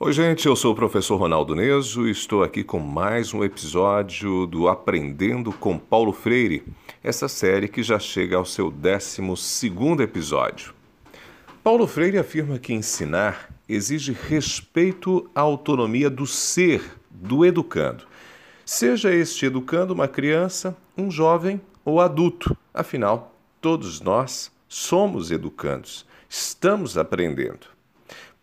Oi, gente, eu sou o professor Ronaldo Neso e estou aqui com mais um episódio do Aprendendo com Paulo Freire, essa série que já chega ao seu 12 episódio. Paulo Freire afirma que ensinar exige respeito à autonomia do ser, do educando. Seja este educando uma criança, um jovem ou adulto, afinal, todos nós somos educandos, estamos aprendendo.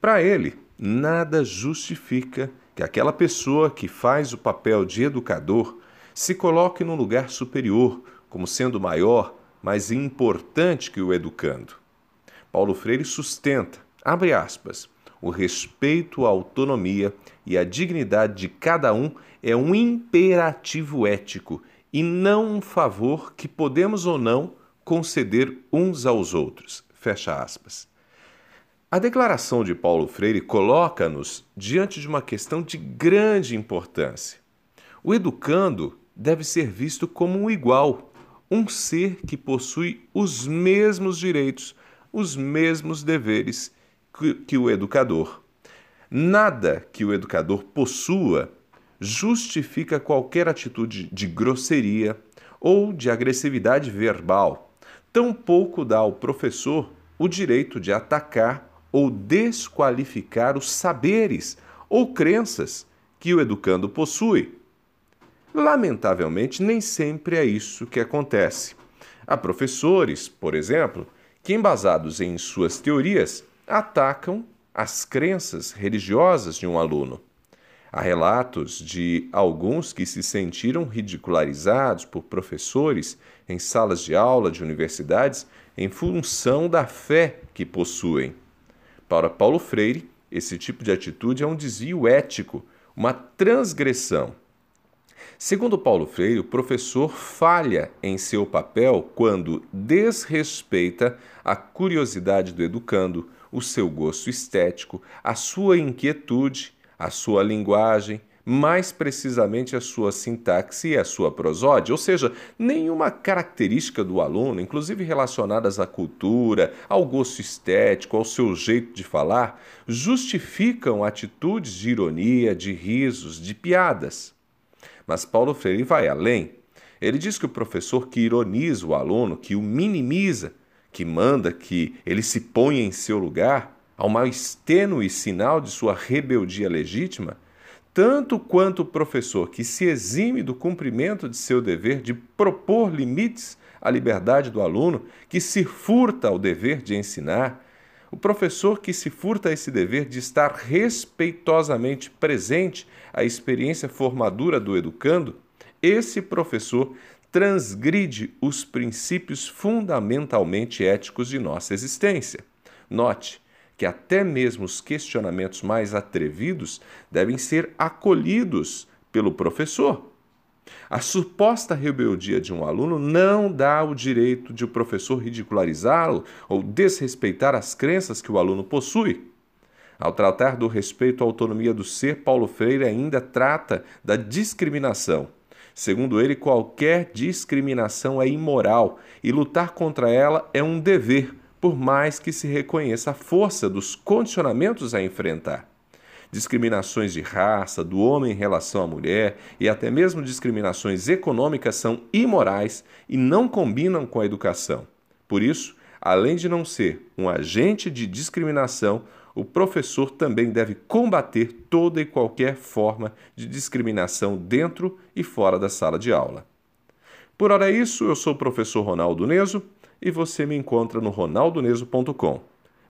Para ele, nada justifica que aquela pessoa que faz o papel de educador se coloque num lugar superior, como sendo maior, mais importante que o educando. Paulo Freire sustenta, abre aspas, o respeito à autonomia e à dignidade de cada um é um imperativo ético e não um favor que podemos ou não conceder uns aos outros. Fecha aspas. A declaração de Paulo Freire coloca-nos diante de uma questão de grande importância. O educando deve ser visto como um igual, um ser que possui os mesmos direitos, os mesmos deveres que, que o educador. Nada que o educador possua justifica qualquer atitude de grosseria ou de agressividade verbal. Tampouco dá ao professor o direito de atacar ou desqualificar os saberes ou crenças que o educando possui. Lamentavelmente, nem sempre é isso que acontece. Há professores, por exemplo, que, embasados em suas teorias, atacam as crenças religiosas de um aluno. Há relatos de alguns que se sentiram ridicularizados por professores em salas de aula de universidades em função da fé que possuem. Para Paulo Freire, esse tipo de atitude é um desvio ético, uma transgressão. Segundo Paulo Freire, o professor falha em seu papel quando desrespeita a curiosidade do educando, o seu gosto estético, a sua inquietude, a sua linguagem, mais precisamente a sua sintaxe e a sua prosódia, ou seja, nenhuma característica do aluno, inclusive relacionadas à cultura, ao gosto estético, ao seu jeito de falar, justificam atitudes de ironia, de risos, de piadas. Mas Paulo Freire vai além. Ele diz que o professor que ironiza o aluno, que o minimiza, que manda que ele se ponha em seu lugar, ao mais tênue sinal de sua rebeldia legítima, tanto quanto o professor que se exime do cumprimento de seu dever de propor limites à liberdade do aluno, que se furta ao dever de ensinar, o professor que se furta a esse dever de estar respeitosamente presente à experiência formadora do educando, esse professor transgride os princípios fundamentalmente éticos de nossa existência. Note, que até mesmo os questionamentos mais atrevidos devem ser acolhidos pelo professor. A suposta rebeldia de um aluno não dá o direito de o professor ridicularizá-lo ou desrespeitar as crenças que o aluno possui. Ao tratar do respeito à autonomia do ser, Paulo Freire ainda trata da discriminação. Segundo ele, qualquer discriminação é imoral e lutar contra ela é um dever por mais que se reconheça a força dos condicionamentos a enfrentar. Discriminações de raça, do homem em relação à mulher e até mesmo discriminações econômicas são imorais e não combinam com a educação. Por isso, além de não ser um agente de discriminação, o professor também deve combater toda e qualquer forma de discriminação dentro e fora da sala de aula. Por hora é isso, eu sou o professor Ronaldo Neso e você me encontra no ronaldoneso.com.